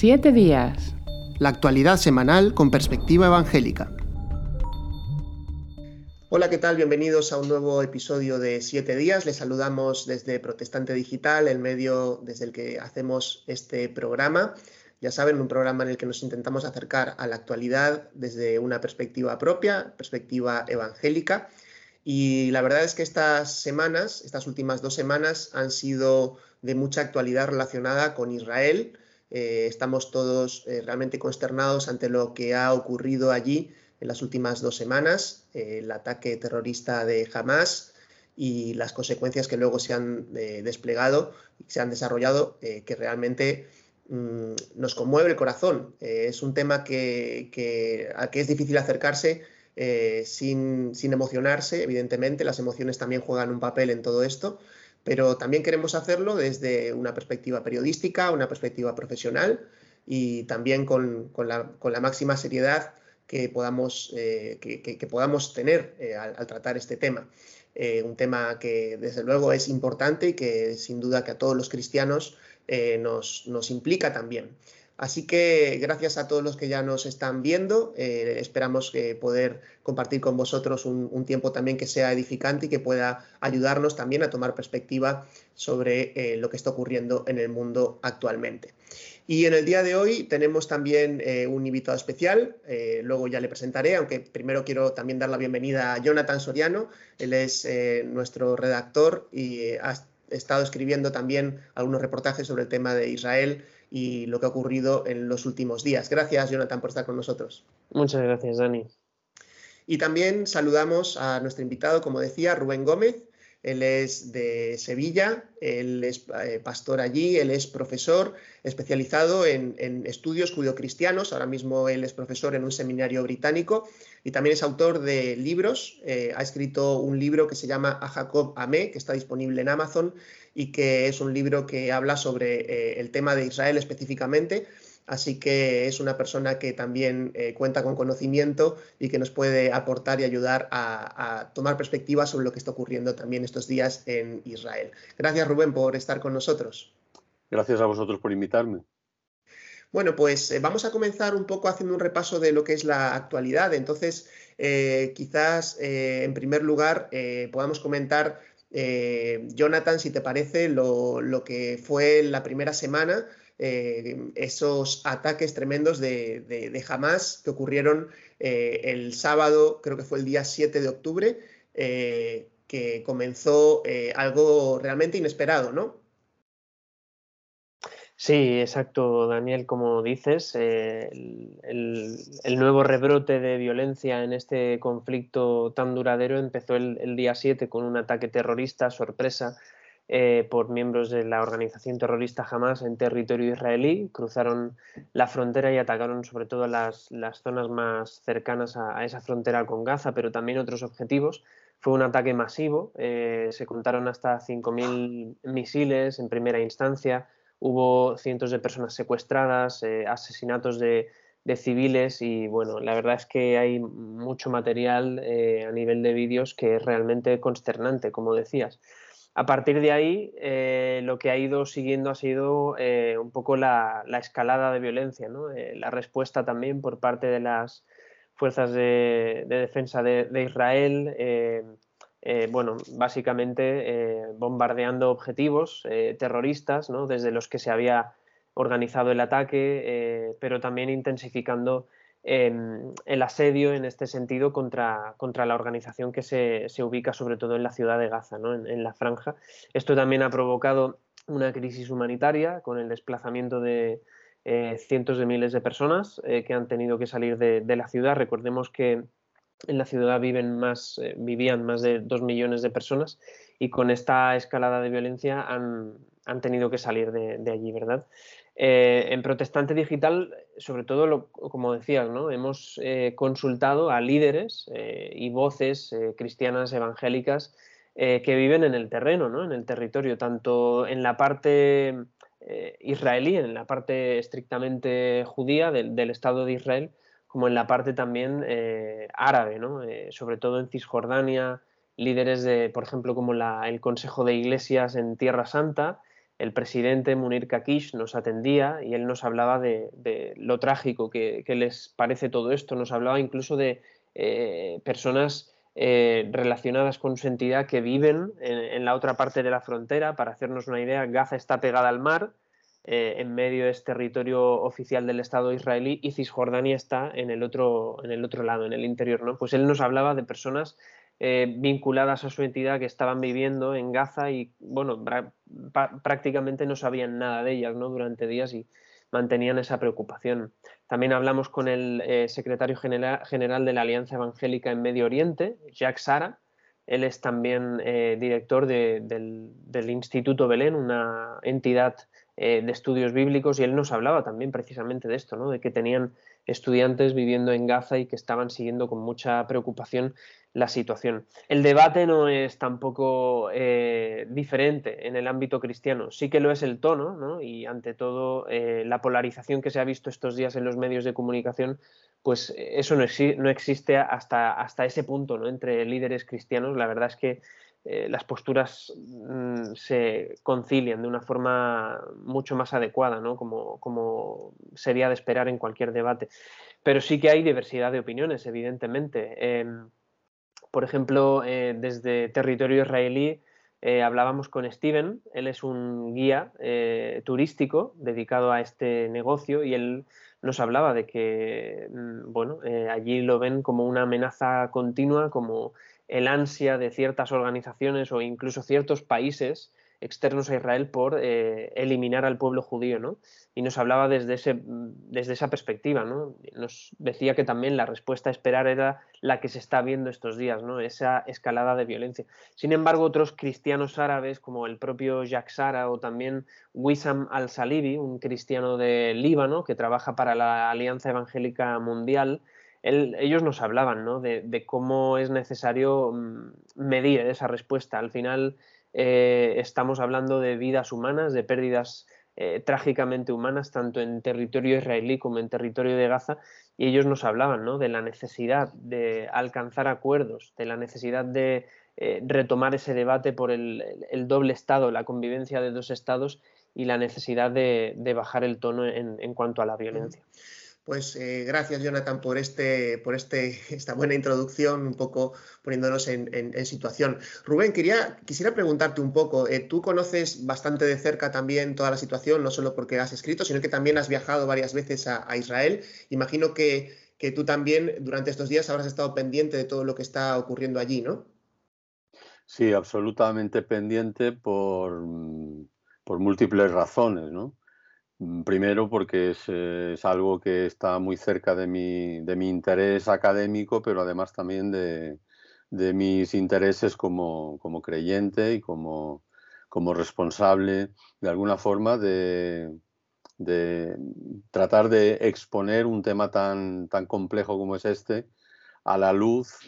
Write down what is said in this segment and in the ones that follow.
Siete días. La actualidad semanal con perspectiva evangélica. Hola, ¿qué tal? Bienvenidos a un nuevo episodio de Siete días. Les saludamos desde Protestante Digital, el medio desde el que hacemos este programa. Ya saben, un programa en el que nos intentamos acercar a la actualidad desde una perspectiva propia, perspectiva evangélica. Y la verdad es que estas semanas, estas últimas dos semanas, han sido de mucha actualidad relacionada con Israel. Eh, estamos todos eh, realmente consternados ante lo que ha ocurrido allí en las últimas dos semanas, eh, el ataque terrorista de Hamas y las consecuencias que luego se han desplegado y se han desarrollado, que realmente mm, nos conmueve el corazón. es un tema que, que, que es difícil acercarse sin, sin emocionarse, evidentemente, las emociones también juegan un papel en todo esto, pero también queremos hacerlo desde una perspectiva periodística, una perspectiva profesional y también con, la, máxima seriedad que podamos, eh, que, podamos tener eh, al, tratar este tema. Eh, un tema que desde luego es importante y que sin duda que a todos los cristianos nos, nos implica también. Así que gracias a todos los que ya nos están viendo, eh, esperamos poder compartir con vosotros un, tiempo también que sea edificante y que pueda ayudarnos también a tomar perspectiva sobre eh, lo que está ocurriendo en el mundo actualmente. Y en el día de hoy tenemos también eh, un invitado especial, luego ya le presentaré, aunque primero quiero también dar la bienvenida a Jonathan Soriano, él es nuestro redactor y ha estado escribiendo también algunos reportajes sobre el tema de Israel y lo que ha ocurrido en los últimos días. Gracias, Jonathan, por estar con nosotros. Muchas gracias, Dani. Y también saludamos a nuestro invitado, como decía, Rubén Gómez. Él es de Sevilla, él es eh, pastor allí, él es profesor especializado en, estudios judio-cristianos. Ahora mismo él es profesor en un seminario británico y también es autor de libros. Eh, ha escrito un libro que se llama A Jacob Amé, que está disponible en Amazon y que es un libro que habla sobre eh, el tema de Israel específicamente. Así que es una persona que también eh, cuenta con conocimiento y que nos puede aportar y ayudar a, tomar perspectiva sobre lo que está ocurriendo también estos días en Israel. Gracias Rubén por estar con nosotros. Gracias a vosotros por invitarme. Bueno, pues eh, vamos a comenzar un poco haciendo un repaso de lo que es la actualidad. Entonces, quizás en primer lugar podamos comentar eh, Jonathan, si te parece, lo, que fue la primera semana, eh, esos ataques tremendos de, de, Hamas que ocurrieron eh, el sábado, creo que fue el día 7 de octubre, que comenzó algo realmente inesperado, ¿no? Sí, exacto, Daniel, como dices, eh, el, nuevo rebrote de violencia en este conflicto tan duradero empezó el, día 7 con un ataque terrorista sorpresa eh, por miembros de la organización terrorista Hamas en territorio israelí. Cruzaron la frontera y atacaron sobre todo las, zonas más cercanas a, esa frontera con Gaza, pero también otros objetivos. Fue un ataque masivo, eh, se contaron hasta 5.000 misiles en primera instancia hubo cientos de personas secuestradas, eh, asesinatos de, civiles y bueno, la verdad es que hay mucho material a nivel de vídeos que es realmente consternante, como decías. A partir de ahí, eh, lo que ha ido siguiendo ha sido un poco la, escalada de violencia, la respuesta también por parte de las fuerzas de, defensa de, de Israel eh, bueno, básicamente eh, bombardeando objetivos eh, terroristas, ¿no? desde los que se había organizado el ataque, pero también intensificando el asedio en este sentido contra, contra la organización que se, se, ubica sobre todo en la ciudad de Gaza, ¿no? en, la franja. Esto también ha provocado una crisis humanitaria con el desplazamiento de cientos de miles de personas que han tenido que salir de, de la ciudad. Recordemos que en la ciudad viven más, eh, vivían más de dos millones de personas y con esta escalada de violencia han, tenido que salir de, allí, ¿verdad? Eh, en Protestante Digital, sobre todo, como decías, hemos eh, consultado a líderes y voces cristianas evangélicas que viven en el terreno, ¿no? en el territorio, tanto en la parte israelí, en la parte estrictamente judía del Estado de Israel, como en la parte también eh, árabe, ¿no? Eh, sobre todo en Cisjordania, líderes de, por ejemplo, como el Consejo de Iglesias en Tierra Santa, el presidente Munir Kakish nos atendía y él nos hablaba de, lo trágico que, les parece todo esto, nos hablaba incluso de eh, personas eh, relacionadas con su entidad que viven en, la otra parte de la frontera. Para hacernos una idea, Gaza está pegada al mar, eh, en medio es territorio oficial del Estado israelí y Cisjordania está en el otro, en el otro lado, en el interior. ¿no? Pues él nos hablaba de personas eh, vinculadas a su entidad que estaban viviendo en Gaza y, bueno, prácticamente no sabían nada de ellas ¿no? durante días y mantenían esa preocupación. También hablamos con el eh, secretario general, de la Alianza Evangélica en Medio Oriente, Jacques Sara. Él es también eh, director del, del, Instituto Belén, una entidad de estudios bíblicos, y él nos hablaba también precisamente de esto, ¿no? de que tenían estudiantes viviendo en Gaza y que estaban siguiendo con mucha preocupación la situación. El debate no es tampoco eh, diferente en el ámbito cristiano, sí que lo es el tono, ¿no? y ante todo eh, la polarización que se ha visto estos días en los medios de comunicación, pues eso no, existe hasta, hasta ese punto ¿no? entre líderes cristianos. La verdad es que eh, las posturas mm, se concilian de una forma mucho más adecuada, ¿no? como, como sería de esperar en cualquier debate. Pero sí que hay diversidad de opiniones, evidentemente. Por ejemplo, eh, desde territorio israelí eh, hablábamos con Steven, él es un guía eh, turístico dedicado a este negocio y él nos hablaba de que mm, bueno, allí lo ven como una amenaza continua, como el ansia de ciertas organizaciones o incluso ciertos países externos a Israel por eh, eliminar al pueblo judío, ¿no? Y nos hablaba desde, ese, desde esa perspectiva, ¿no? Nos decía que también la respuesta a esperar era la que se está viendo estos días, ¿no? Esa escalada de violencia. Sin embargo, otros cristianos árabes, como el propio Jacques Sara o también Wissam al-Salibi, un cristiano de Líbano que trabaja para la Alianza Evangélica Mundial, ellos nos hablaban ¿no? de, de, cómo es necesario mm, medir esa respuesta. Al final, eh, estamos hablando de vidas humanas, de pérdidas eh, trágicamente humanas, tanto en territorio israelí como en territorio de Gaza, y ellos nos hablaban ¿no? de la necesidad de alcanzar acuerdos, de la necesidad de eh, retomar ese debate por el, doble Estado, la convivencia de dos Estados y la necesidad de, bajar el tono en cuanto a la violencia. Pues eh, gracias, Jonathan, por, este, por este, esta buena introducción, un poco poniéndonos en, situación. Rubén, quería, quisiera preguntarte un poco, eh, tú conoces bastante de cerca también toda la situación, no solo porque has escrito, sino que también has viajado varias veces a, Israel. Imagino que, tú también durante estos días habrás estado pendiente de todo lo que está ocurriendo allí, ¿no? Sí, absolutamente pendiente por, por múltiples razones, ¿no? Mm, primero porque es, algo que está muy cerca de mi, de mi interés académico, pero además también de, mis intereses como, creyente y como, responsable de alguna forma de, tratar de exponer un tema tan, complejo como es este a la luz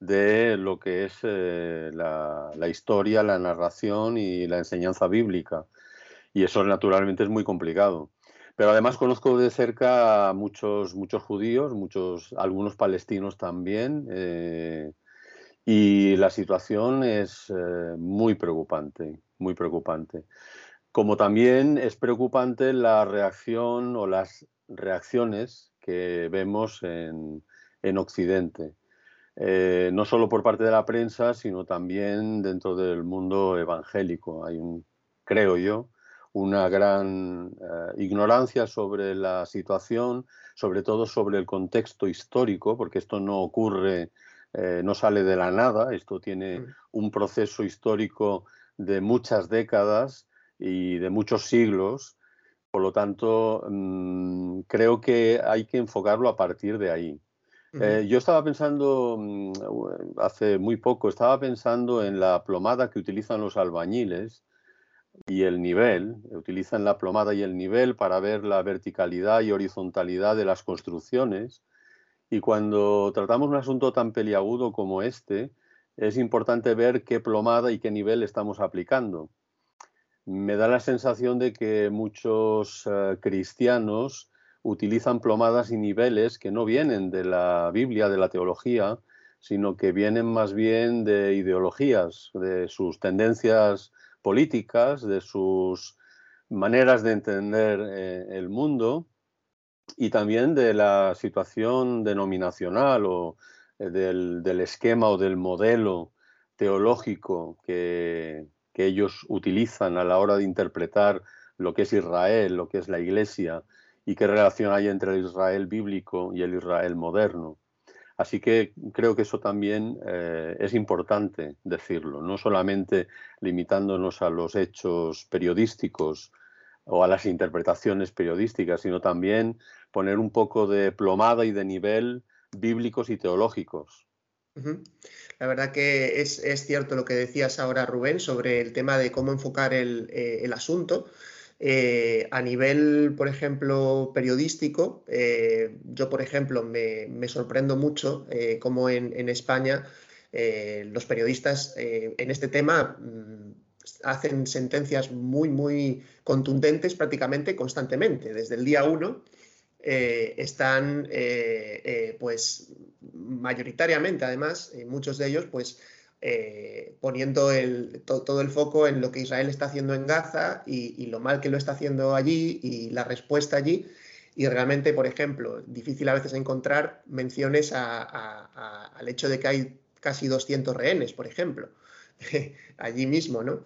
de lo que es eh, la, historia, la narración y la enseñanza bíblica y eso naturalmente es muy complicado. Pero además conozco de cerca muchos, muchos judíos, muchos, algunos palestinos también, eh, y la situación es eh, muy preocupante, muy preocupante. Como también es preocupante la reacción o las reacciones que vemos en, en Occidente. Eh, no solo por parte de la prensa, sino también dentro del mundo evangélico. Hay un, creo yo, una gran eh, ignorancia sobre la situación, sobre todo sobre el contexto histórico, porque esto no ocurre, eh, no sale de la nada, esto tiene mm. un proceso histórico de muchas décadas y de muchos siglos. Por lo tanto, mm, creo que hay que enfocarlo a partir de ahí. Eh, yo estaba pensando, mm, hace muy poco, estaba pensando en la plomada que utilizan los albañiles y el nivel, utilizan la plomada y el nivel para ver la verticalidad y horizontalidad de las construcciones. Y cuando tratamos un asunto tan peliagudo como este, es importante ver qué plomada y qué nivel estamos aplicando. Me da la sensación de que muchos eh, cristianos utilizan plomadas y niveles que no vienen de la Biblia, de la teología, sino que vienen más bien de ideologías, de sus tendencias políticas, de sus maneras de entender eh, el mundo y también de la situación denominacional o eh, del, esquema o del modelo teológico que, que, ellos utilizan a la hora de interpretar lo que es Israel, lo que es la Iglesia y qué relación hay entre el Israel bíblico y el Israel moderno. Así que creo que eso también eh, es importante decirlo, no solamente limitándonos a los hechos periodísticos o a las interpretaciones periodísticas, sino también poner un poco de plomada y de nivel bíblicos y teológicos. La verdad que es, cierto lo que decías ahora, Rubén, sobre el tema de cómo enfocar el, eh, el asunto. Eh, a nivel, por ejemplo, periodístico, eh, yo, por ejemplo, me, sorprendo mucho eh, cómo en, España los periodistas en este tema mm, hacen sentencias muy, muy contundentes prácticamente constantemente. Desde el día uno están, pues, mayoritariamente, además, muchos de ellos, pues, eh, poniendo todo el foco en lo que Israel está haciendo en Gaza y, lo mal que lo está haciendo allí y la respuesta allí. Y realmente, por ejemplo, difícil a veces encontrar menciones al hecho de que hay casi 200 rehenes, por ejemplo, allí mismo, ¿no?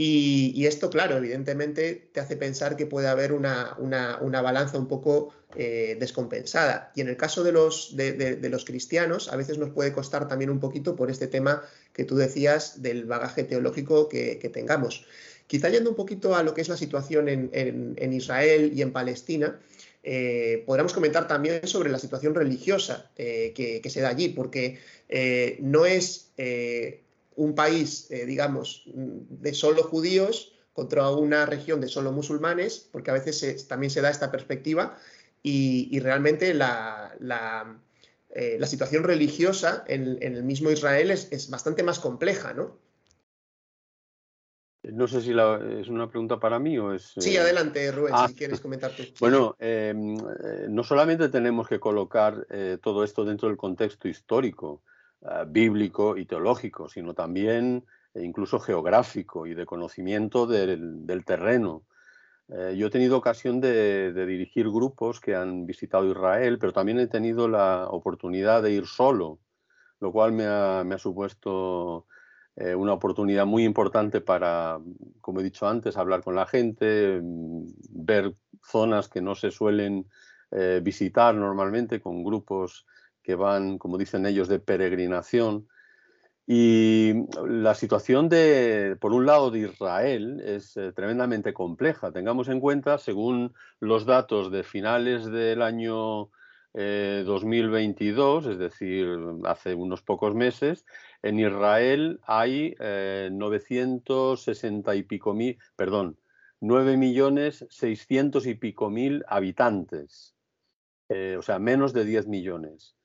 Y, esto, claro, evidentemente te hace pensar que puede haber una, balanza un poco eh, descompensada. Y en el caso de los, de, los, cristianos, a veces nos puede costar también un poquito por este tema que tú decías del bagaje teológico que, tengamos. Quizá yendo un poquito a lo que es la situación en, Israel y en Palestina, eh, podríamos comentar también sobre la situación religiosa eh, que, que, se da allí, porque no es un país, eh, digamos, de solo judíos contra una región de solo musulmanes, porque a veces también se da esta perspectiva y, realmente la, eh, situación religiosa en, el mismo Israel es, bastante más compleja, ¿no? No sé si es una pregunta para mí o es... Sí, eh, adelante, Rubén, si ah, quieres comentar tú. Bueno, no solamente tenemos que colocar todo esto dentro del contexto histórico, eh, bíblico y teológico, sino también e incluso geográfico y de conocimiento del, terreno. Eh, yo he tenido ocasión de, dirigir grupos que han visitado Israel, pero también he tenido la oportunidad de ir solo, lo cual me ha, supuesto una oportunidad muy importante para, como he dicho antes, hablar con la gente, mm, ver zonas que no se suelen visitar normalmente con grupos que van, como dicen ellos, de peregrinación. Y la situación de, por un lado, de Israel es eh, tremendamente compleja. Tengamos en cuenta, según los datos de finales del año 2022, eh, es decir, hace unos pocos meses, en Israel hay 960 eh, y pico mil, perdón, 9 millones 600 y pico mil habitantes, o sea, menos de 10 millones.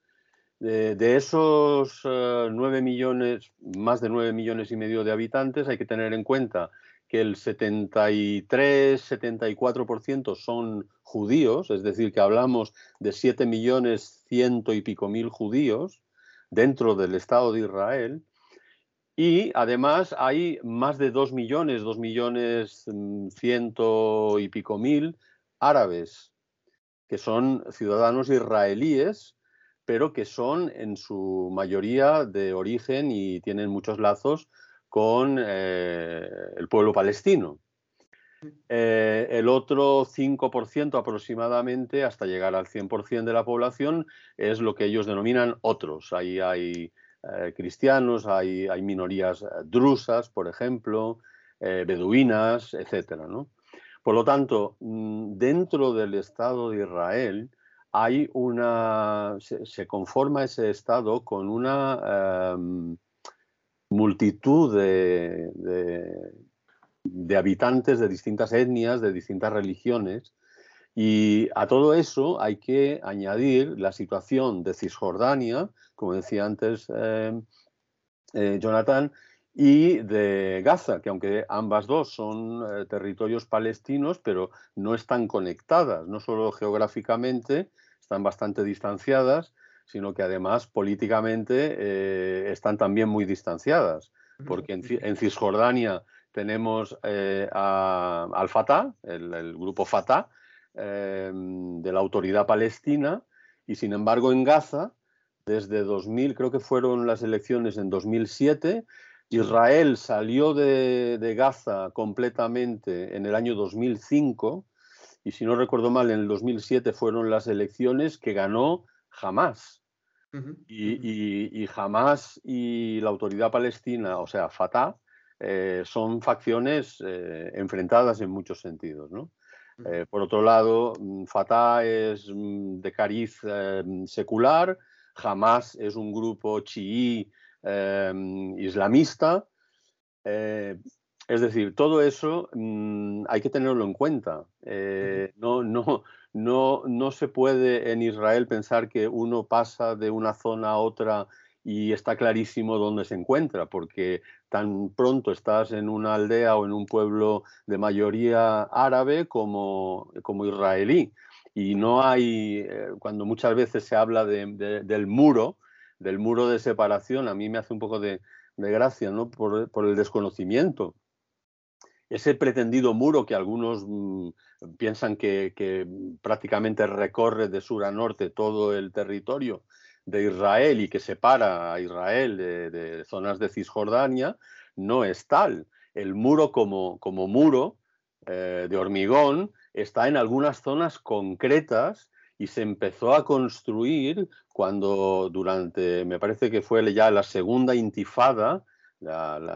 De, esos 9 eh, millones, más de 9 millones y medio de habitantes, hay que tener en cuenta que el 73-74% son judíos, es decir, que hablamos de 7 millones ciento y pico mil judíos dentro del Estado de Israel. Y además hay más de 2 millones, 2 millones mm, ciento y pico mil árabes, que son ciudadanos israelíes pero que son en su mayoría de origen y tienen muchos lazos con eh, el pueblo palestino. Eh, el otro 5% aproximadamente, hasta llegar al 100% de la población, es lo que ellos denominan otros. Ahí hay eh, cristianos, hay, hay, minorías drusas, por ejemplo, beduinas, etc. Por lo tanto, mm, dentro del Estado de Israel, hay una, se, conforma ese Estado con una em, multitud de, de, habitantes de distintas etnias, de distintas religiones, y a todo eso hay que añadir la situación de Cisjordania, como decía antes em, eh, Jonathan, y de Gaza, que aunque ambas dos son eh, territorios palestinos, pero no están conectadas, no solo geográficamente, están bastante distanciadas, sino que además políticamente eh, están también muy distanciadas, porque en, Cisjordania tenemos al Fatah, el, grupo Fatah, de la autoridad palestina, y sin embargo en Gaza, desde 2000, creo que fueron las elecciones en 2007, Israel salió de, Gaza completamente en el año 2005 y si no recuerdo mal, en el 2007 fueron las elecciones que ganó Hamas. y, Hamas y la autoridad palestina, o sea, Fatah, eh, son facciones eh, enfrentadas en muchos sentidos. Eh, por otro lado, mm, Fatah es mm, de cariz secular, Hamas es un grupo chií Em, islamista. Eh, es decir, todo eso mm, hay que tenerlo en cuenta. Eh, no, no, no, no se puede en Israel pensar que uno pasa de una zona a otra y está clarísimo dónde se encuentra, porque tan pronto estás en una aldea o en un pueblo de mayoría árabe como, como israelí. Y no hay, eh, cuando muchas veces se habla del muro, del muro de separación, a mí me hace un poco de, gracia, ¿no? Por, el desconocimiento. Ese pretendido muro que algunos mm, piensan que, prácticamente recorre de sur a norte todo el territorio de Israel y que separa a Israel de, zonas de Cisjordania, no es tal. El muro como, muro eh, de hormigón está en algunas zonas concretas y se empezó a construir cuando durante, me parece que fue ya la segunda intifada,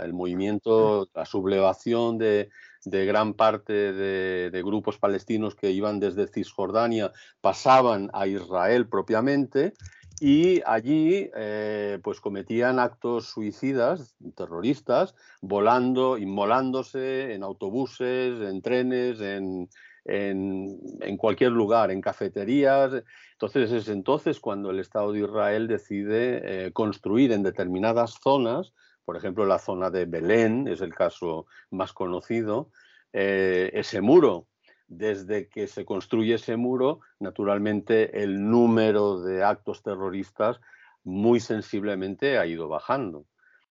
el movimiento, la sublevación de, gran parte de, grupos palestinos que iban desde Cisjordania, pasaban a Israel propiamente y allí eh, pues cometían actos suicidas, terroristas, volando, inmolándose en autobuses, en trenes, en, en, cualquier lugar, en cafeterías. Entonces es entonces cuando el Estado de Israel decide eh, construir en determinadas zonas, por ejemplo la zona de Belén es el caso más conocido, eh, ese muro. Desde que se construye ese muro, naturalmente el número de actos terroristas muy sensiblemente ha ido bajando.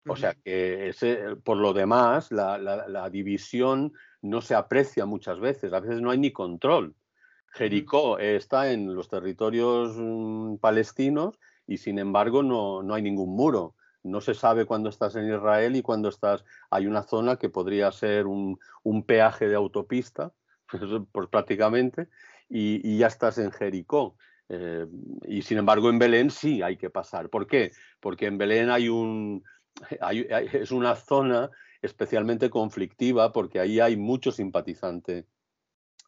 O sea que ese, por lo demás, la, la división no se aprecia muchas veces, a veces no hay ni control. Jericó está en los territorios mm, palestinos y sin embargo no, hay ningún muro. No se sabe cuándo estás en Israel y cuándo estás. Hay una zona que podría ser un, peaje de autopista, pues prácticamente, y, ya estás en Jericó. Eh, y sin embargo en Belén sí hay que pasar. ¿Por qué? Porque en Belén hay un, es una zona especialmente conflictiva porque ahí hay muchos simpatizantes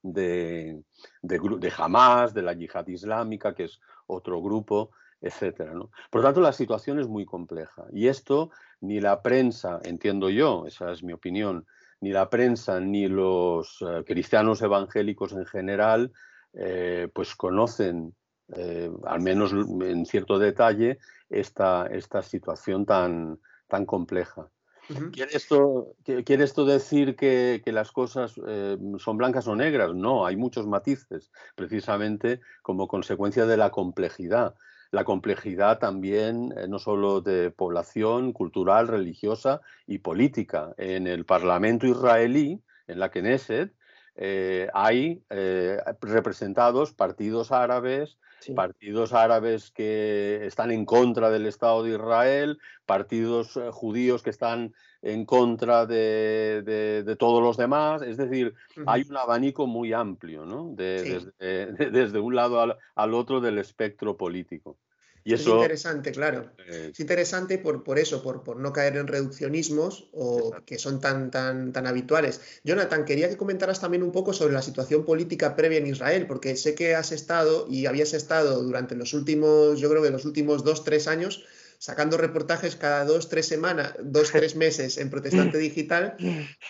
de, de, Hamas, de la yihad islámica, que es otro grupo, etc. Por lo tanto, la situación es muy compleja. Y esto ni la prensa, entiendo yo, esa es mi opinión, ni la prensa ni los eh, cristianos evangélicos en general, eh, pues conocen, eh, al menos en cierto detalle, esta, esta situación tan, tan compleja. ¿Quiere, esto, ¿Quiere, esto, decir que, las cosas eh, son blancas o negras? No, hay muchos matices, precisamente como consecuencia de la complejidad. La complejidad también, eh, no solo de población, cultural, religiosa y política. En el Parlamento israelí, en la Knesset, eh, hay representados partidos árabes, partidos árabes que están en contra del Estado de Israel, partidos eh, judíos que están en contra de, todos los demás. Es decir, hay un abanico muy amplio, ¿no? desde, un lado al, otro del espectro político. Es interesante, claro. Es interesante por, por eso, por, por, no caer en reduccionismos o que son tan, tan, tan habituales. Jonathan, quería que comentaras también un poco sobre la situación política previa en Israel, porque sé que has estado y habías estado durante los últimos, yo creo que los últimos dos, tres años, sacando reportajes cada dos, tres semanas, dos, tres meses en Protestante Digital,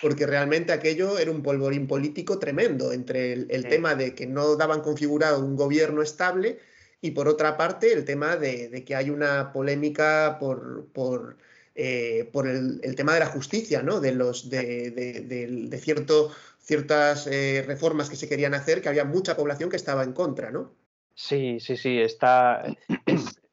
porque realmente aquello era un polvorín político tremendo entre el tema de que no daban configurado un gobierno estable y por otra parte, el tema de, que hay una polémica por, por, eh, el, tema de la justicia, ¿no? De, los, de, ciertas eh, reformas que se querían hacer, que había mucha población que estaba en contra, ¿no? Sí, sí, sí, está,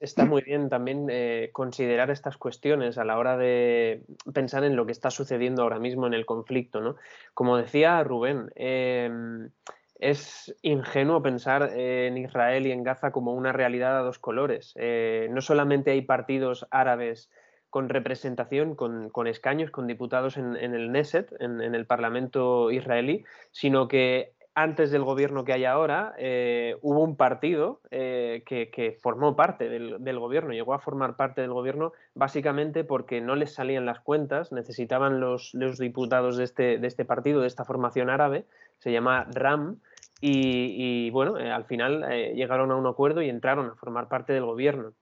está muy bien también eh, considerar estas cuestiones a la hora de pensar en lo que está sucediendo ahora mismo en el conflicto. ¿no? Como decía Rubén, em, es ingenuo pensar en Israel y en Gaza como una realidad a dos colores. Eh, no solamente hay partidos árabes con representación, con, escaños, con diputados en, el Neset, en, el Parlamento israelí, sino que antes del gobierno que hay ahora, eh, hubo un partido eh, que, formó parte del, gobierno, llegó a formar parte del gobierno básicamente porque no les salían las cuentas, necesitaban los, diputados de este, de este, partido, de esta formación árabe, se llama RAM, y, bueno, eh, al final llegaron a un acuerdo y entraron a formar parte del gobierno.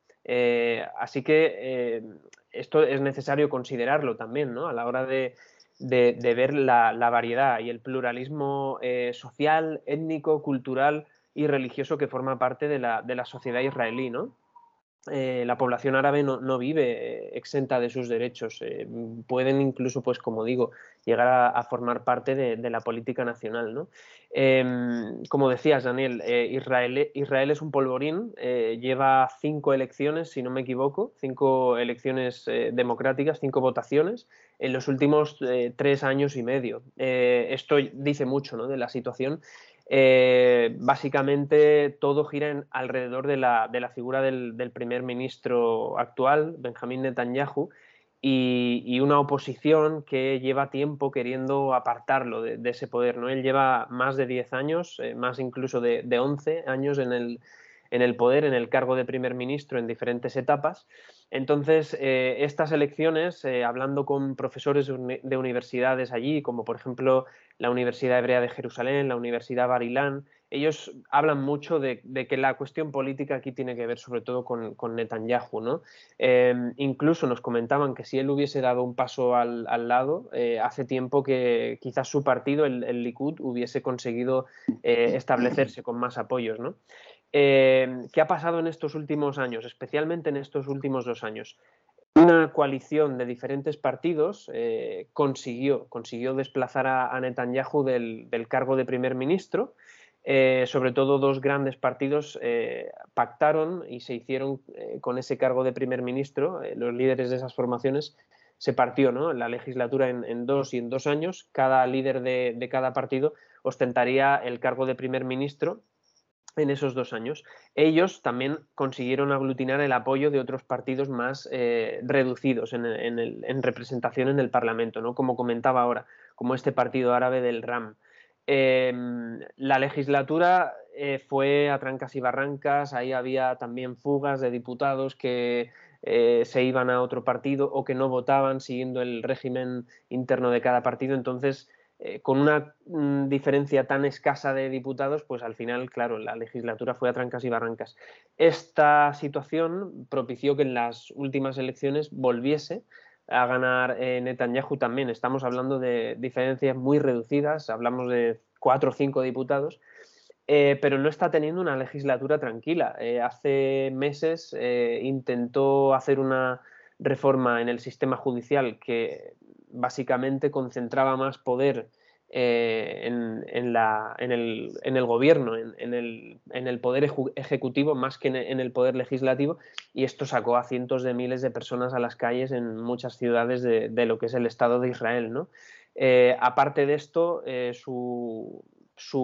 así que esto es necesario considerarlo también, ¿no? A la hora de, de, ver la, variedad y el pluralismo eh, social, étnico, cultural y religioso que forma parte de la, de la sociedad israelí, ¿no? Eh, la población árabe no, vive eh, exenta de sus derechos. pueden incluso, pues como digo, llegar a, formar parte de, la política nacional. ¿no? Em, como decías, Daniel, Israel, Israel, es un polvorín, lleva cinco elecciones, si no me equivoco, cinco elecciones democráticas, cinco votaciones, en los últimos eh, tres años y medio. Eh, esto dice mucho ¿no? de la situación. Eh, básicamente todo gira alrededor de la, figura del, primer ministro actual, Benjamín Netanyahu, y, una oposición que lleva tiempo queriendo apartarlo de, ese poder. ¿no? Él lleva más de 10 años, más incluso de, de 11 años en el, en el poder, en el cargo de primer ministro en diferentes etapas. Entonces, eh, estas elecciones, eh, hablando con profesores de universidades allí, como por ejemplo la Universidad Hebrea de Jerusalén, la Universidad Barilán, ellos hablan mucho de, que la cuestión política aquí tiene que ver sobre todo con, Netanyahu. ¿no? Em, incluso nos comentaban que si él hubiese dado un paso al, lado, eh, hace tiempo que quizás su partido, el, Likud, hubiese conseguido establecerse con más apoyos. ¿no? Eh, ¿Qué ha pasado en estos últimos años, especialmente en estos últimos dos años? Una coalición de diferentes partidos eh, consiguió, consiguió desplazar a, Netanyahu del, cargo de primer ministro. Eh, sobre todo dos grandes partidos pactaron y se hicieron con ese cargo de primer ministro, los líderes de esas formaciones, se partió ¿no? la legislatura en, dos y en dos años, cada líder de cada partido ostentaría el cargo de primer ministro en esos dos años. Ellos también consiguieron aglutinar el apoyo de otros partidos más eh, reducidos en, representación en el Parlamento, ¿no? como comentaba ahora, como este partido árabe del RAM. Em, la legislatura eh, fue a trancas y barrancas, ahí había también fugas de diputados que eh, se iban a otro partido o que no votaban siguiendo el régimen interno de cada partido, entonces eh, con una mm, diferencia tan escasa de diputados, pues al final, claro, la legislatura fue a trancas y barrancas. Esta situación propició que en las últimas elecciones volviese a ganar eh, Netanyahu también. Estamos hablando de diferencias muy reducidas, hablamos de cuatro o cinco diputados, eh, pero no está teniendo una legislatura tranquila. hace meses intentó hacer una reforma en el sistema judicial que básicamente concentraba más poder eh, en, el, gobierno, en, el, poder ejecutivo más que en, el poder legislativo, y esto sacó a cientos de miles de personas a las calles en muchas ciudades de, lo que es el Estado de Israel. Eh, aparte de esto, eh, su,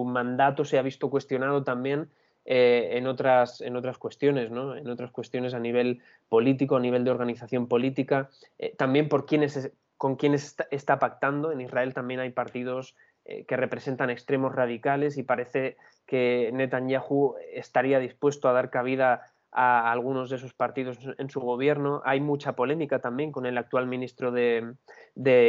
mandato se ha visto cuestionado también en, otras, en otras cuestiones, en otras cuestiones a nivel político, a nivel de organización política, también por quienes con quién está, pactando. En Israel también hay partidos eh, que representan extremos radicales y parece que Netanyahu estaría dispuesto a dar cabida a algunos de esos partidos en su gobierno. Hay mucha polémica también con el actual ministro de,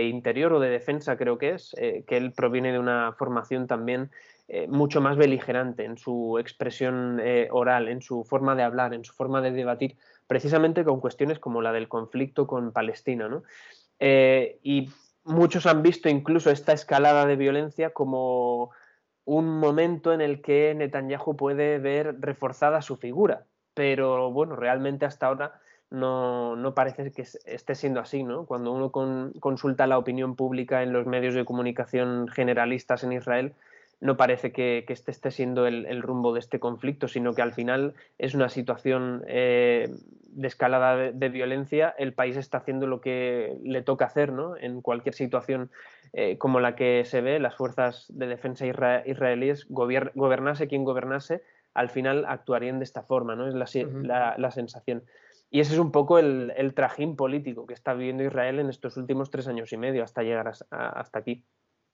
Interior o de Defensa, creo que es, eh, que él proviene de una formación también eh, mucho más beligerante en su expresión oral, en su forma de hablar, en su forma de debatir, precisamente con cuestiones como la del conflicto con Palestina. ¿no? Eh, y muchos han visto incluso esta escalada de violencia como un momento en el que Netanyahu puede ver reforzada su figura. Pero bueno, realmente hasta ahora no, parece que esté siendo así, ¿no? Cuando uno consulta la opinión pública en los medios de comunicación generalistas en Israel, no parece que, este esté siendo el, rumbo de este conflicto, sino que al final es una situación eh, de escalada de, violencia. El país está haciendo lo que le toca hacer ¿no? en cualquier situación eh, como la que se ve. Las fuerzas de defensa israelíes, gobernase quien gobernase, al final actuarían de esta forma, ¿no? es la, sensación. Y ese es un poco el, trajín político que está viviendo Israel en estos últimos tres años y medio hasta llegar hasta aquí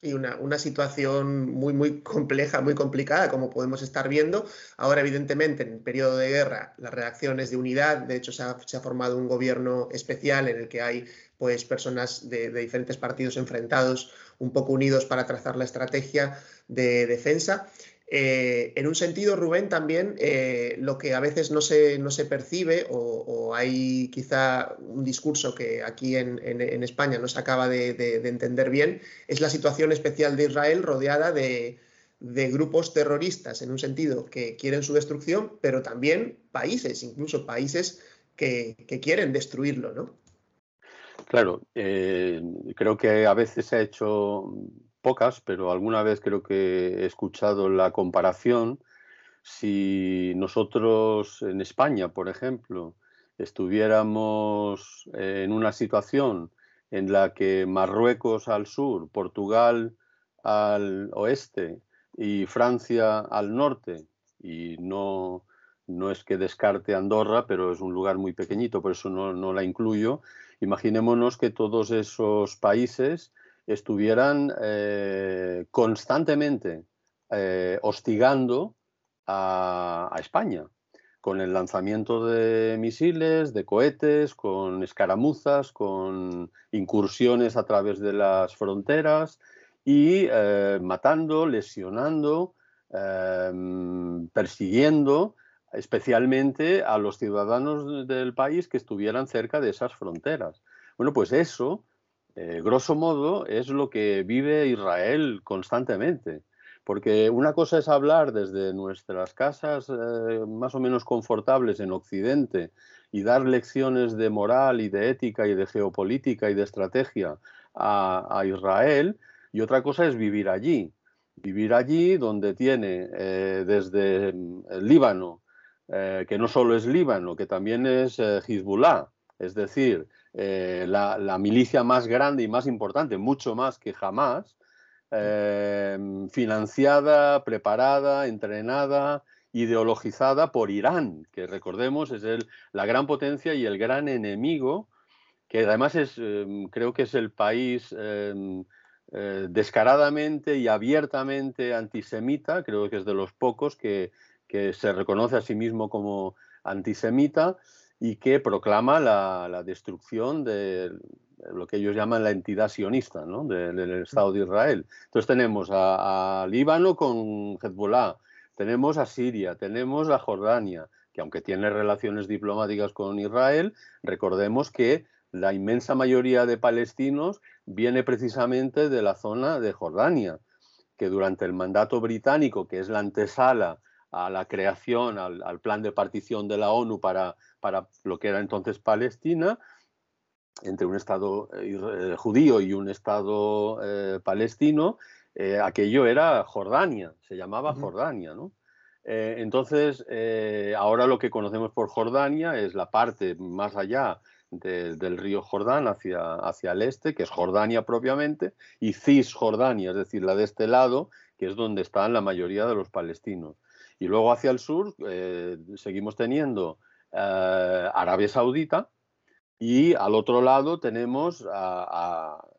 y una, situación muy, muy compleja, muy complicada, como podemos estar viendo. Ahora, evidentemente, en el periodo de guerra, las reacciones de unidad, de hecho, se ha, formado un gobierno especial en el que hay pues, personas de diferentes partidos enfrentados, un poco unidos para trazar la estrategia de defensa. Eh, en un sentido, Rubén, también eh, lo que a veces no se, no se percibe o, hay quizá un discurso que aquí en, España no se acaba de, entender bien es la situación especial de Israel rodeada de, grupos terroristas, en un sentido que quieren su destrucción, pero también países, incluso países que, quieren destruirlo, ¿no? Claro, eh, creo que a veces se ha hecho pocas, pero alguna vez creo que he escuchado la comparación. Si nosotros en España, por ejemplo, estuviéramos en una situación en la que Marruecos al sur, Portugal al oeste y Francia al norte, y no, no es que descarte Andorra, pero es un lugar muy pequeñito, por eso no, no la incluyo, imaginémonos que todos esos países estuvieran eh, constantemente eh, hostigando a, España con el lanzamiento de misiles, de cohetes, con escaramuzas, con incursiones a través de las fronteras y eh, matando, lesionando, em, persiguiendo especialmente a los ciudadanos del país que estuvieran cerca de esas fronteras. Bueno, pues eso eh, grosso modo, es lo que vive Israel constantemente. Porque una cosa es hablar desde nuestras casas eh, más o menos confortables en Occidente y dar lecciones de moral y de ética y de geopolítica y de estrategia a, Israel, y otra cosa es vivir allí. Vivir allí donde tiene eh, desde Líbano, que no solo es Líbano, que también es Hezbollah, es decir, eh, la, milicia más grande y más importante, mucho más que jamás, eh, financiada, preparada, entrenada, ideologizada por Irán, que recordemos es el, la gran potencia y el gran enemigo, que además es, em, creo que es el país em, eh, descaradamente y abiertamente antisemita, creo que es de los pocos que, que se reconoce a sí mismo como antisemita y que proclama la, destrucción de lo que ellos llaman la entidad sionista del Estado de Israel. Entonces tenemos a, Líbano con Hezbollah, tenemos a Siria, tenemos a Jordania, que aunque tiene relaciones diplomáticas con Israel, recordemos que la inmensa mayoría de palestinos viene precisamente de la zona de Jordania, que durante el mandato británico, que es la antesala a la creación, al, plan de partición de la ONU para, para lo que era entonces Palestina, entre un Estado eh, eh, judío y un Estado eh, palestino, aquello era Jordania, se llamaba Jordania, ¿no? entonces, ahora lo que conocemos por Jordania es la parte más allá del río Jordán hacia, hacia el este, que es Jordania propiamente, y Cisjordania, es decir, la de este lado, que es donde están la mayoría de los palestinos. Y luego hacia el sur eh, seguimos teniendo eh, Arabia Saudita y al otro lado tenemos,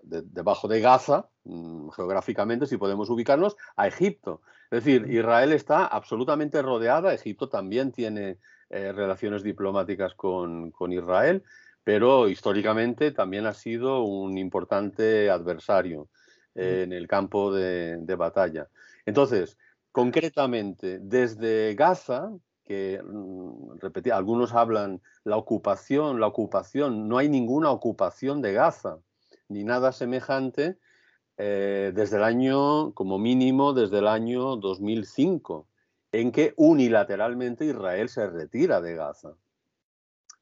debajo de Gaza, mm, geográficamente, si podemos ubicarnos, a Egipto. Es decir, Israel está absolutamente rodeada, Egipto también tiene eh, relaciones diplomáticas con, Israel, pero históricamente también ha sido un importante adversario en el campo de, de batalla. Entonces, Concretamente, desde Gaza, que mm, algunos hablan la ocupación, la ocupación, no hay ninguna ocupación de Gaza, ni nada semejante eh, desde el año, como mínimo, desde el año 2005, en que unilateralmente Israel se retira de Gaza.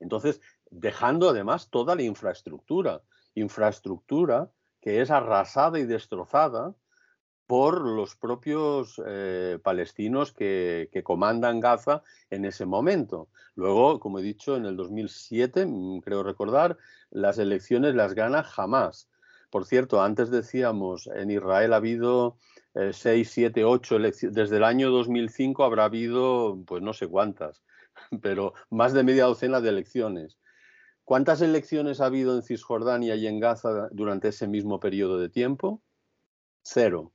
Entonces, dejando además toda la infraestructura, infraestructura que es arrasada y destrozada por los propios eh, palestinos que, comandan Gaza en ese momento. Luego, como he dicho, en el 2007, mm, creo recordar, las elecciones las gana Hamas. Por cierto, antes decíamos, en Israel ha habido eh, seis, siete, ocho elecciones. Desde el año 2005 habrá habido, pues no sé cuántas, pero más de media docena de elecciones. ¿Cuántas elecciones ha habido en Cisjordania y en Gaza durante ese mismo periodo de tiempo? Cero.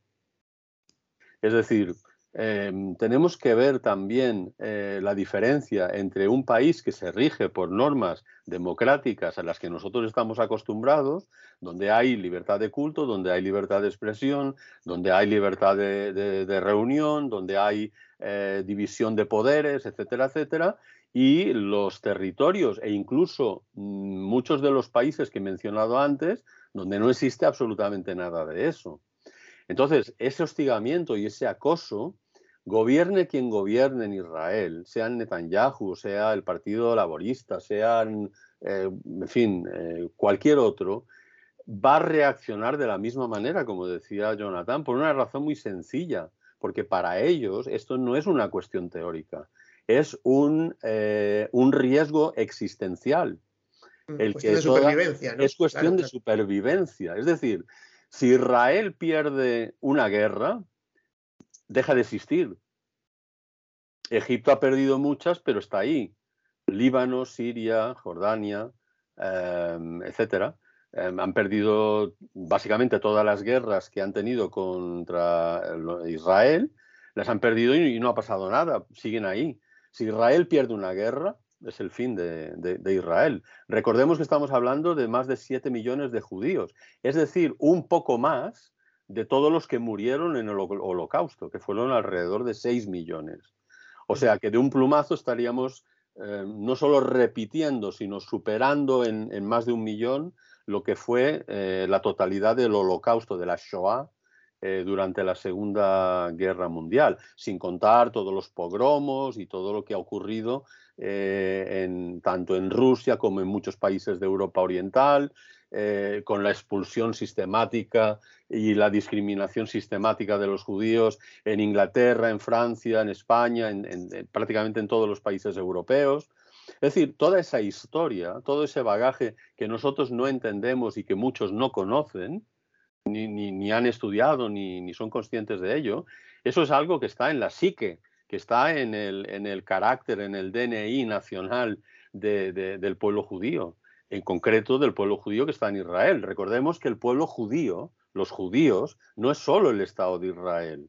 Es decir, em, tenemos que ver también eh, la diferencia entre un país que se rige por normas democráticas a las que nosotros estamos acostumbrados, donde hay libertad de culto, donde hay libertad de expresión, donde hay libertad de, reunión, donde hay eh, división de poderes, etcétera, etcétera, y los territorios e incluso mm, muchos de los países que he mencionado antes, donde no existe absolutamente nada de eso. Entonces, ese hostigamiento y ese acoso, gobierne quien gobierne en Israel, sea Netanyahu, sea el Partido Laborista, sean, eh, en fin, eh, cualquier otro, va a reaccionar de la misma manera, como decía Jonathan, por una razón muy sencilla, porque para ellos esto no es una cuestión teórica, es un, eh, riesgo existencial. Mm, el que de supervivencia, Es cuestión de supervivencia. Es decir, si Israel pierde una guerra, deja de existir. Egipto ha perdido muchas, pero está ahí. Líbano, Siria, Jordania, em, etcétera. Em, han perdido básicamente todas las guerras que han tenido contra Israel, las han perdido y no ha pasado nada, siguen ahí. Si Israel pierde una guerra, es el fin de, Israel. Recordemos que estamos hablando de más de 7 millones de judíos, es decir, un poco más de todos los que murieron en el holocausto, que fueron alrededor de 6 millones. O sea que de un plumazo estaríamos eh, no solo repitiendo, sino superando en, más de un millón lo que fue eh, la totalidad del holocausto, de la Shoah, eh, durante la Segunda Guerra Mundial, sin contar todos los pogromos y todo lo que ha ocurrido eh, tanto en Rusia como en muchos países de Europa Oriental, eh, con la expulsión sistemática y la discriminación sistemática de los judíos en Inglaterra, en Francia, en España, en, prácticamente en todos los países europeos. Es decir, toda esa historia, todo ese bagaje que nosotros no entendemos y que muchos no conocen, ni, han estudiado, ni, son conscientes de ello, eso es algo que está en la psique, que está en el, carácter, en el DNI nacional del pueblo judío, en concreto del pueblo judío que está en Israel. Recordemos que el pueblo judío, los judíos, no es solo el Estado de Israel.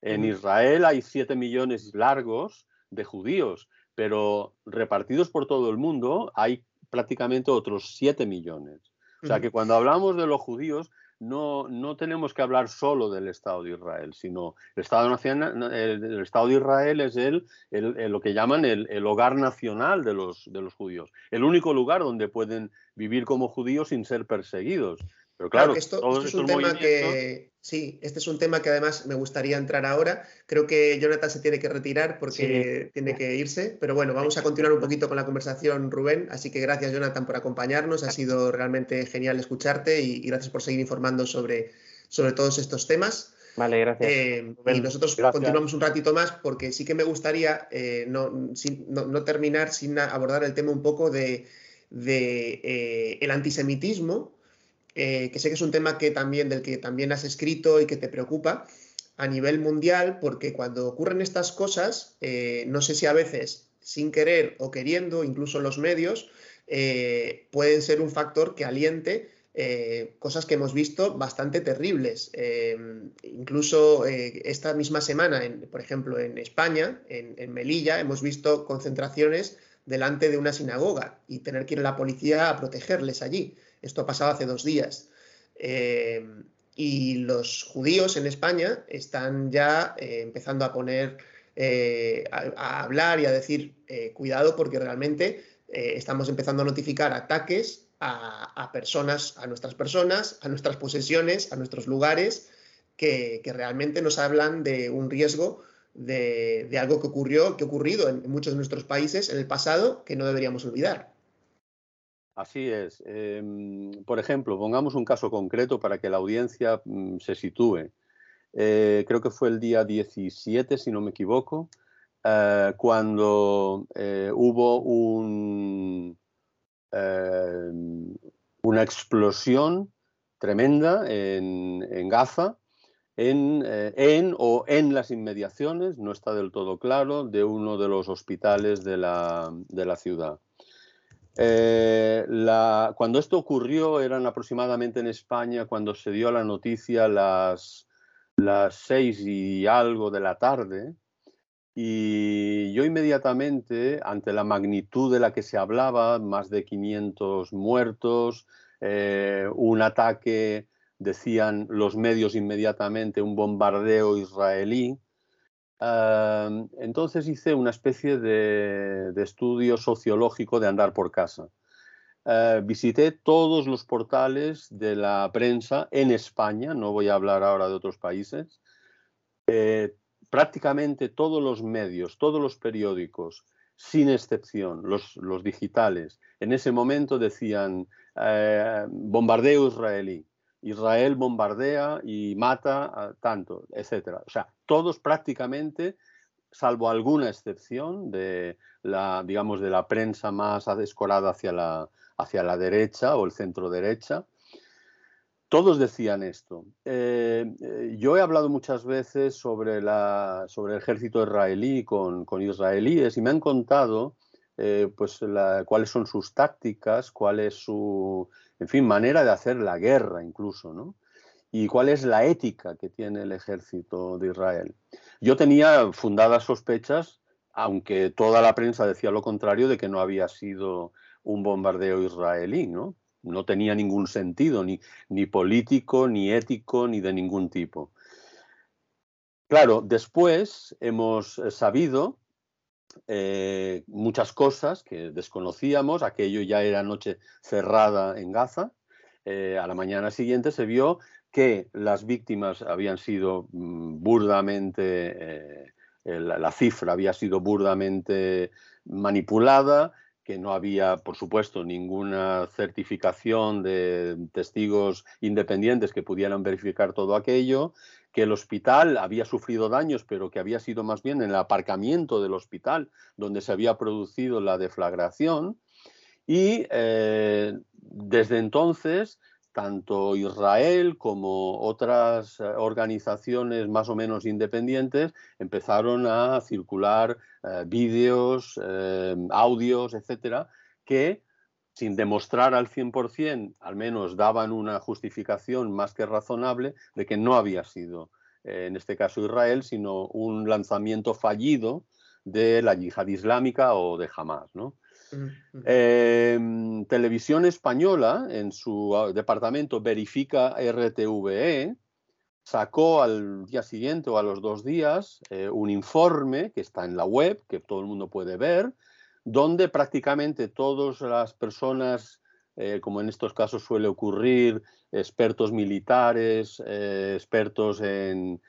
En Israel hay siete millones largos de judíos, pero repartidos por todo el mundo hay prácticamente otros siete millones. O sea que cuando hablamos de los judíos no, no tenemos que hablar solo del Estado de Israel, sino el Estado, nacional, el, Estado de Israel es el, lo que llaman el, hogar nacional de los, de los judíos, el único lugar donde pueden vivir como judíos sin ser perseguidos. Pero claro, esto, es un tema que sí, este es un tema que además me gustaría entrar ahora. Creo que Jonathan se tiene que retirar porque tiene que irse, pero bueno, vamos a continuar un poquito con la conversación, Rubén. Así que gracias, Jonathan, por acompañarnos. Ha sido realmente genial escucharte y, gracias por seguir informando sobre, sobre todos estos temas. Vale, gracias. Eh, y nosotros continuamos un ratito más porque sí que me gustaría eh, no, no, terminar sin abordar el tema un poco de, de eh, el antisemitismo eh, que sé que es un tema que también, del que también has escrito y que te preocupa a nivel mundial, porque cuando ocurren estas cosas, eh, no sé si a veces sin querer o queriendo, incluso los medios, eh, pueden ser un factor que aliente cosas que hemos visto bastante terribles. incluso esta misma semana, por ejemplo, en España, en, en, Melilla, hemos visto concentraciones delante de una sinagoga y tener que ir a la policía a protegerles allí. Esto ha pasado hace dos días. Eh, y los judíos en España están ya eh, empezando a poner, eh, a, hablar y a decir, cuidado porque realmente estamos empezando a notificar ataques a, personas, a nuestras personas, a nuestras posesiones, a nuestros lugares, que, realmente nos hablan de un riesgo de, algo que ocurrió, que ha ocurrido en muchos de nuestros países en el pasado, que no deberíamos olvidar. Así es. Em, por ejemplo, pongamos un caso concreto para que la audiencia mm, se sitúe. eh, creo que fue el día 17, si no me equivoco, eh, cuando eh, hubo un, una explosión tremenda en, Gaza, en, o en las inmediaciones, no está del todo claro, de uno de los hospitales de la ciudad. Eh, cuando esto ocurrió eran aproximadamente en España, cuando se dio la noticia las, las seis y algo de la tarde, y yo inmediatamente, ante la magnitud de la que se hablaba, más de 500 muertos, eh, un ataque, decían los medios inmediatamente, un bombardeo israelí, entonces hice una especie de, estudio sociológico de andar por casa. Eh, visité todos los portales de la prensa en España, no voy a hablar ahora de otros países, eh, prácticamente todos los medios, todos los periódicos, sin excepción, los, digitales, en ese momento decían eh, bombardeo israelí, Israel bombardea y mata tanto, etcétera. O sea, todos prácticamente, salvo alguna excepción de la, digamos, de la prensa más adescorada hacia la, hacia la derecha o el centro derecha, todos decían esto. Eh, eh, yo he hablado muchas veces sobre, la, sobre el ejército israelí con israelíes y me han contado eh, pues cuáles son sus tácticas, cuál es su, en fin, manera de hacer la guerra incluso, ¿no? Y cuál es la ética que tiene el ejército de Israel. Yo tenía fundadas sospechas, aunque toda la prensa decía lo contrario, de que no había sido un bombardeo israelí, ¿no? No tenía ningún sentido, ni, ni político, ni ético, ni de ningún tipo. Claro, después hemos sabido eh, muchas cosas que desconocíamos, aquello ya era noche cerrada en Gaza, eh, a la mañana siguiente se vio que las víctimas habían sido mm, burdamente, eh, la, cifra había sido burdamente manipulada, que no había, por supuesto, ninguna certificación de testigos independientes que pudieran verificar todo aquello, que el hospital había sufrido daños, pero que había sido más bien en el aparcamiento del hospital donde se había producido la deflagración. Y eh, desde entonces, tanto Israel como otras eh, organizaciones más o menos independientes empezaron a circular eh, vídeos, audios, etcétera, que sin demostrar al 100%, al menos daban una justificación más que razonable de que no había sido, eh, en este caso Israel, sino un lanzamiento fallido de la yihad islámica o de Hamas. ¿no? Em, Televisión Española, en su ah, departamento Verifica RTVE, sacó al día siguiente o a los dos días eh, un informe que está en la web, que todo el mundo puede ver, donde prácticamente todas las personas, eh, como en estos casos suele ocurrir, expertos militares, eh, expertos en,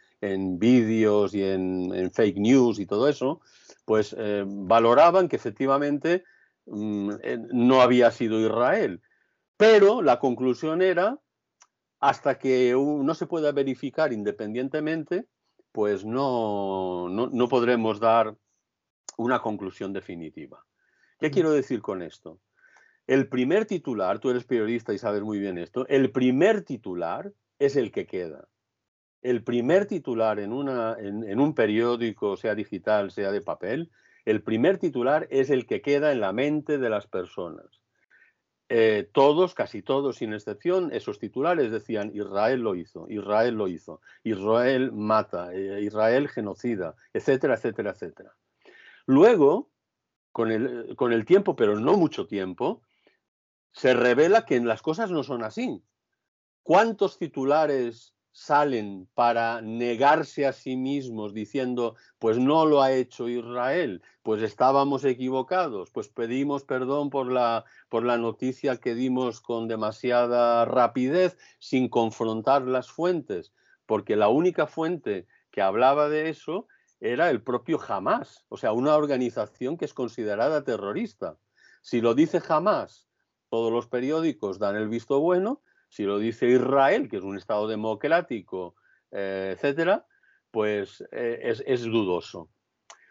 vídeos y en, fake news y todo eso, pues eh, valoraban que efectivamente mm, no había sido Israel. Pero la conclusión era, hasta que no se pueda verificar independientemente, pues no, no podremos dar una conclusión definitiva. ¿Qué quiero decir con esto? El primer titular, tú eres periodista y sabes muy bien esto, el primer titular es el que queda. El primer titular en, una, en, un periódico, sea digital, sea de papel, el primer titular es el que queda en la mente de las personas. Eh, todos, casi todos, sin excepción, esos titulares decían Israel lo hizo, Israel lo hizo, Israel mata, eh, Israel genocida, etcétera, etcétera, etcétera. Luego, con el, con el tiempo, pero no mucho tiempo, se revela que las cosas no son así. ¿Cuántos titulares salen para negarse a sí mismos diciendo, pues no lo ha hecho Israel, pues estábamos equivocados, pues pedimos perdón por la, por la noticia que dimos con demasiada rapidez sin confrontar las fuentes, porque la única fuente que hablaba de eso era el propio Hamas, o sea, una organización que es considerada terrorista. Si lo dice Hamas, todos los periódicos dan el visto bueno. Si lo dice Israel, que es un Estado democrático eh, etcétera, pues eh, es, dudoso.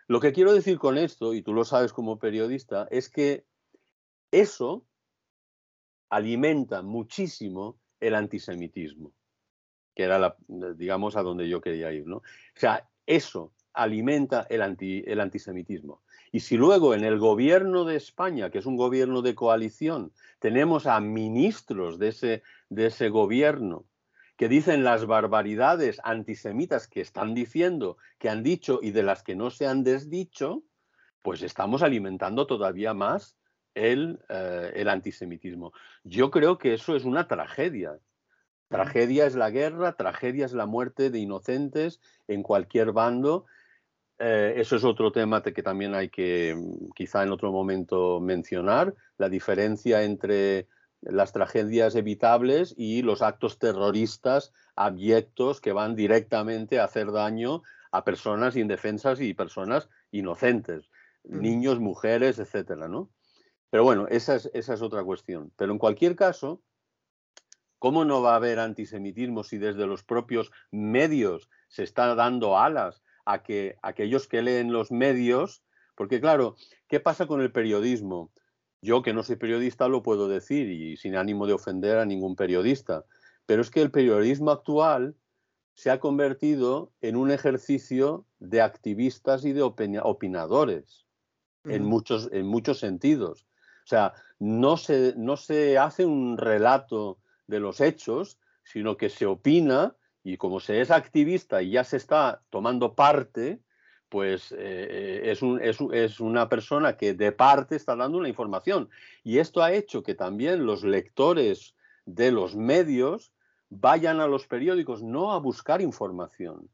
Lo que quiero decir con esto, y tú lo sabes como periodista, es que eso alimenta muchísimo el antisemitismo, que era, la, digamos, a donde yo quería ir. ¿no? O sea, eso alimenta el, anti, el antisemitismo. Y si luego en el gobierno de España, que es un gobierno de coalición, tenemos a ministros de ese, de ese gobierno que dicen las barbaridades antisemitas que están diciendo, que han dicho y de las que no se han desdicho, pues estamos alimentando todavía más el, eh, el antisemitismo. Yo creo que eso es una tragedia. Tragedia es la guerra, tragedia es la muerte de inocentes en cualquier bando. Eh, eso es otro tema que también hay que mm, quizá en otro momento mencionar, la diferencia entre las tragedias evitables y los actos terroristas abyectos que van directamente a hacer daño a personas indefensas y personas inocentes, niños, mujeres, etcétera, ¿no? Pero bueno, esa es, esa es otra cuestión. Pero en cualquier caso, ¿cómo no va a haber antisemitismo si desde los propios medios se está dando alas a que aquellos que leen los medios, porque claro, ¿qué pasa con el periodismo? Yo que no soy periodista lo puedo decir y sin ánimo de ofender a ningún periodista, pero es que el periodismo actual se ha convertido en un ejercicio de activistas y de opinadores en, muchos, en muchos sentidos. O sea, no se, no se hace un relato de los hechos, sino que se opina y como se es activista y ya se está tomando parte, pues eh, es, un, es, una persona que de parte está dando una información. Y esto ha hecho que también los lectores de los medios vayan a los periódicos no a buscar información,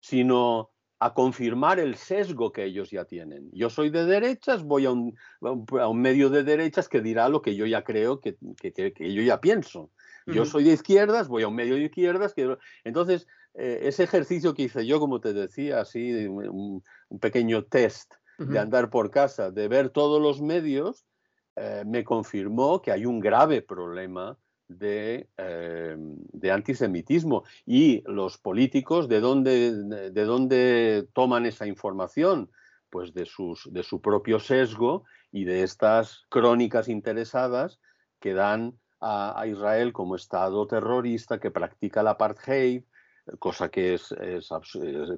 sino a confirmar el sesgo que ellos ya tienen. Yo soy de derechas, voy a un, a un medio de derechas que dirá lo que yo ya creo, que, que, que yo ya pienso. Yo soy de izquierdas, voy a un medio de izquierdas. Que... Entonces, eh, ese ejercicio que hice yo, como te decía, así, un, pequeño test de andar por casa, de ver todos los medios, eh, me confirmó que hay un grave problema de, eh, de, antisemitismo. Y los políticos, ¿de dónde, ¿de dónde toman esa información? Pues de, sus, de su propio sesgo y de estas crónicas interesadas que dan a, Israel como Estado terrorista que practica la apartheid, cosa que es,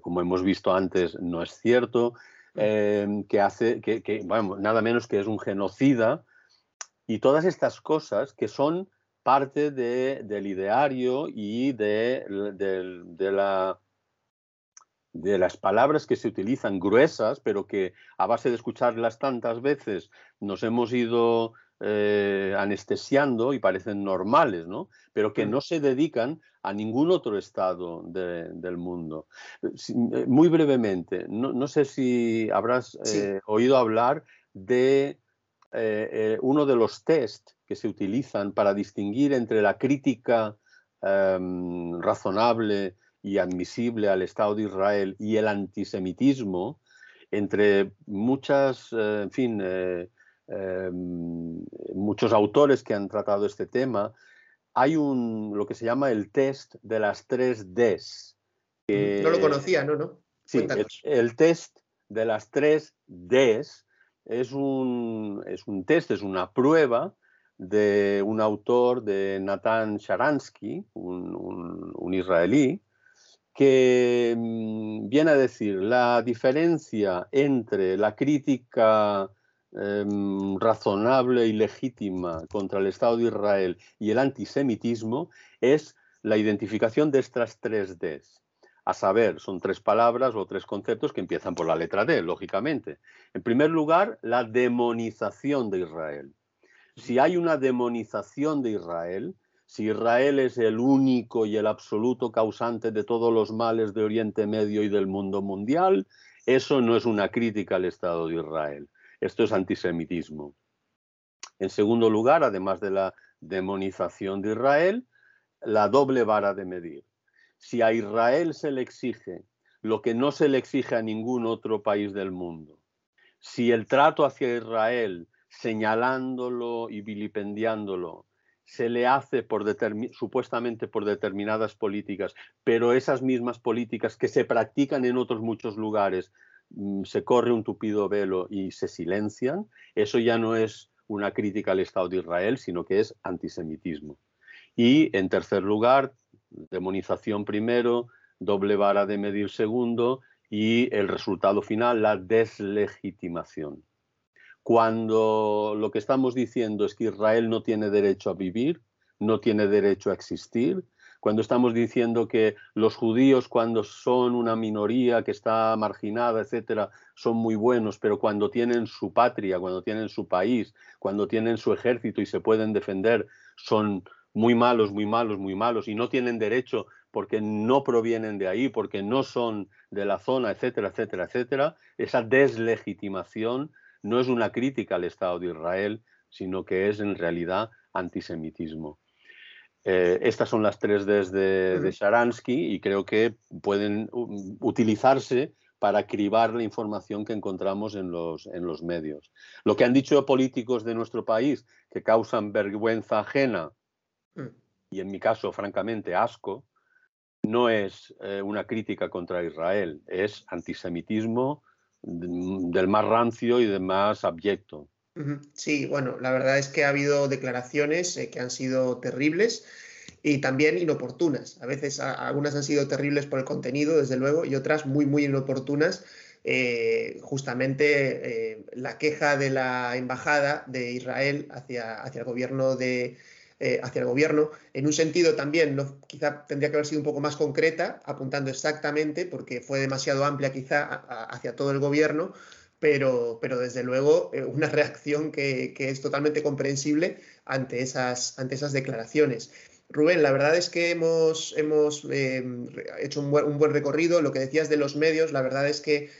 como hemos visto antes, no es cierto, mm. eh, que hace, que, bueno, nada menos que es un genocida, y todas estas cosas que son parte de, del ideario y de, de, la, de las palabras que se utilizan gruesas, pero que a base de escucharlas tantas veces nos hemos ido eh, anestesiando y parecen normales, ¿no? Pero que mm. no se dedican a ningún otro estado del mundo. Eh, muy brevemente, no, sé si habrás eh, oído hablar de uno de los test que se utilizan para distinguir entre la crítica em, razonable y admisible al Estado de Israel y el antisemitismo, entre muchas, en fin, Em, muchos autores que han tratado este tema, hay un, lo que se llama el test de las tres Ds. no lo conocía, ¿no? no? Sí, el, test de las tres Ds es un, es un test, es una prueba de un autor de Nathan Sharansky, un, un israelí, que mm, viene a decir la diferencia entre la crítica Em, razonable y legítima contra el Estado de Israel y el antisemitismo es la identificación de estas tres Ds. A saber, son tres palabras o tres conceptos que empiezan por la letra D, lógicamente. En primer lugar, la demonización de Israel. Si hay una demonización de Israel, si Israel es el único y el absoluto causante de todos los males de Oriente Medio y del mundo mundial, eso no es una crítica al Estado de Israel. Esto es antisemitismo. En segundo lugar, además de la demonización de Israel, la doble vara de medir. Si a Israel se le exige lo que no se le exige a ningún otro país del mundo, si el trato hacia Israel, señalándolo y vilipendiándolo, se le hace por supuestamente por determinadas políticas, pero esas mismas políticas que se practican en otros muchos lugares se corre un tupido velo y se silencian, eso ya no es una crítica al Estado de Israel, sino que es antisemitismo. Y en tercer lugar, demonización primero, doble vara de medir segundo y el resultado final, la deslegitimación. Cuando lo que estamos diciendo es que Israel no tiene derecho a vivir, no tiene derecho a existir, cuando estamos diciendo que los judíos cuando son una minoría que está marginada, etcétera, son muy buenos, pero cuando tienen su patria, cuando tienen su país, cuando tienen su ejército y se pueden defender, son muy malos, muy malos, muy malos y no tienen derecho porque no provienen de ahí, porque no son de la zona, etcétera, etcétera, etcétera, esa deslegitimación no es una crítica al Estado de Israel, sino que es en realidad antisemitismo. Eh, estas son las tres Ds de, Sharansky y creo que pueden utilizarse para cribar la información que encontramos en los, en los medios. Lo que han dicho políticos de nuestro país que causan vergüenza ajena mm. y en mi caso, francamente, asco, no es eh, una crítica contra Israel, es antisemitismo del más rancio y del más abyecto. Sí, bueno, la verdad es que ha habido declaraciones eh, que han sido terribles y también inoportunas. A veces algunas han sido terribles por el contenido, desde luego, y otras muy, muy inoportunas. Eh, justamente la queja de la embajada de Israel hacia, hacia el gobierno de, eh, hacia el gobierno, en un sentido también, quizá tendría que haber sido un poco más concreta, apuntando exactamente, porque fue demasiado amplia quizá hacia todo el gobierno, pero, pero desde luego eh, una reacción que, es totalmente comprensible ante esas, ante esas declaraciones. Rubén, la verdad es que hemos, hemos eh, hecho un buen, un buen, recorrido. Lo que decías de los medios, la verdad es que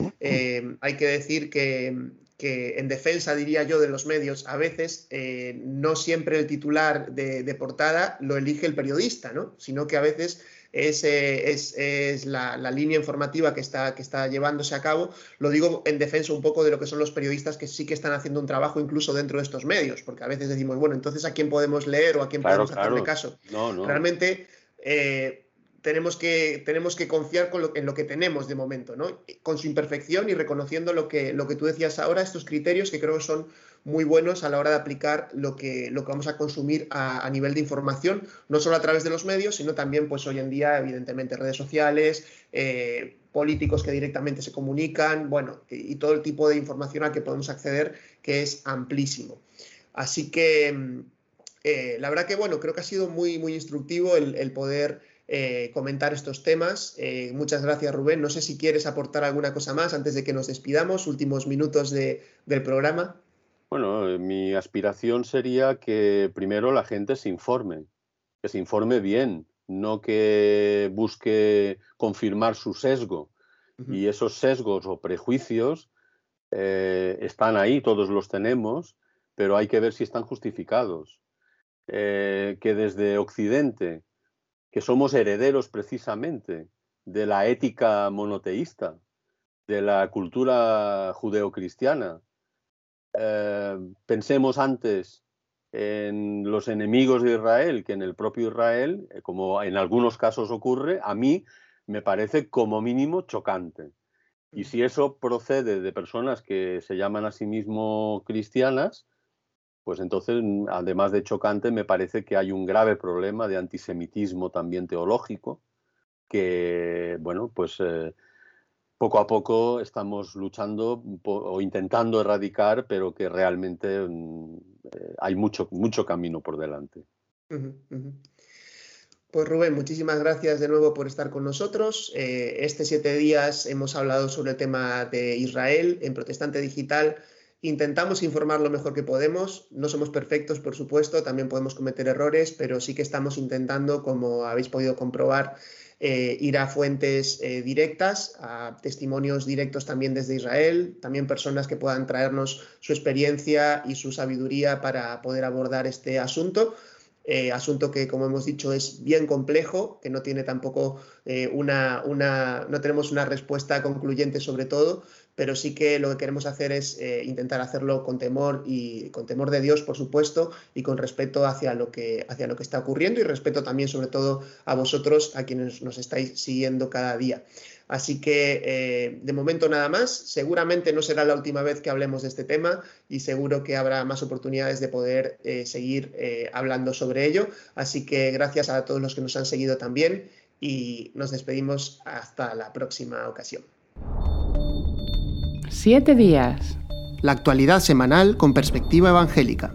hay que decir que, que en defensa, diría yo, de los medios, a veces eh, no siempre el titular de, portada lo elige el periodista, ¿no? sino que a veces es, eh, es, la, línea informativa que está, que está llevándose a cabo. Lo digo en defensa un poco de lo que son los periodistas que sí que están haciendo un trabajo incluso dentro de estos medios, porque a veces decimos, bueno, entonces ¿a quién podemos leer o a quién podemos hacerle caso? No, no. Realmente... Eh, tenemos que, tenemos que confiar en lo que tenemos de momento, ¿no? con su imperfección y reconociendo lo que, lo que tú decías ahora, estos criterios que creo que son muy buenos a la hora de aplicar lo que, lo que vamos a consumir a, nivel de información, no solo a través de los medios, sino también pues hoy en día, evidentemente, redes sociales, eh, políticos que directamente se comunican, bueno, y, todo el tipo de información a que podemos acceder, que es amplísimo. Así que mm, eh, la verdad que, bueno, creo que ha sido muy, muy instructivo el poder eh, comentar estos temas. Muchas gracias, Rubén. No sé si quieres aportar alguna cosa más antes de que nos despidamos, últimos minutos del programa. Bueno, eh, mi aspiración sería que primero la gente se informe, que se informe bien, no que busque confirmar su sesgo. Y esos sesgos o prejuicios están ahí, todos los tenemos, pero hay que ver si están justificados. que desde Occidente que somos herederos precisamente de la ética monoteísta, de la cultura judeocristiana. Eh, pensemos antes en los enemigos de Israel que en el propio Israel, eh, como en algunos casos ocurre, a mí me parece como mínimo chocante. Y si eso procede de personas que se llaman a sí mismos cristianas, pues entonces, además de chocante, me parece que hay un grave problema de antisemitismo también teológico, que, bueno, pues eh, poco a poco estamos luchando o intentando erradicar, pero que realmente mm, eh, hay mucho, mucho camino por delante. Pues Rubén, muchísimas gracias de nuevo por estar con nosotros. Eh, este siete días hemos hablado sobre el tema de Israel en Protestante Digital Intentamos informar lo mejor que podemos. No somos perfectos, por supuesto, también podemos cometer errores, pero sí que estamos intentando, como habéis podido comprobar, eh, ir a fuentes eh, directas, a testimonios directos también desde Israel, también personas que puedan traernos su experiencia y su sabiduría para poder abordar este asunto. Eh, asunto que, como hemos dicho, es bien complejo, que no tiene tampoco una, una, no tenemos una respuesta concluyente sobre todo, pero sí que lo que queremos hacer es eh, intentar hacerlo con temor y con temor de Dios, por supuesto, y con respeto hacia lo, que, hacia lo que está ocurriendo y respeto también, sobre todo, a vosotros, a quienes nos estáis siguiendo cada día. Así que eh, de momento nada más. Seguramente no será la última vez que hablemos de este tema y seguro que habrá más oportunidades de poder eh, seguir hablando sobre ello. Así que gracias a todos los que nos han seguido también y nos despedimos hasta la próxima ocasión. Siete días. La actualidad semanal con perspectiva evangélica.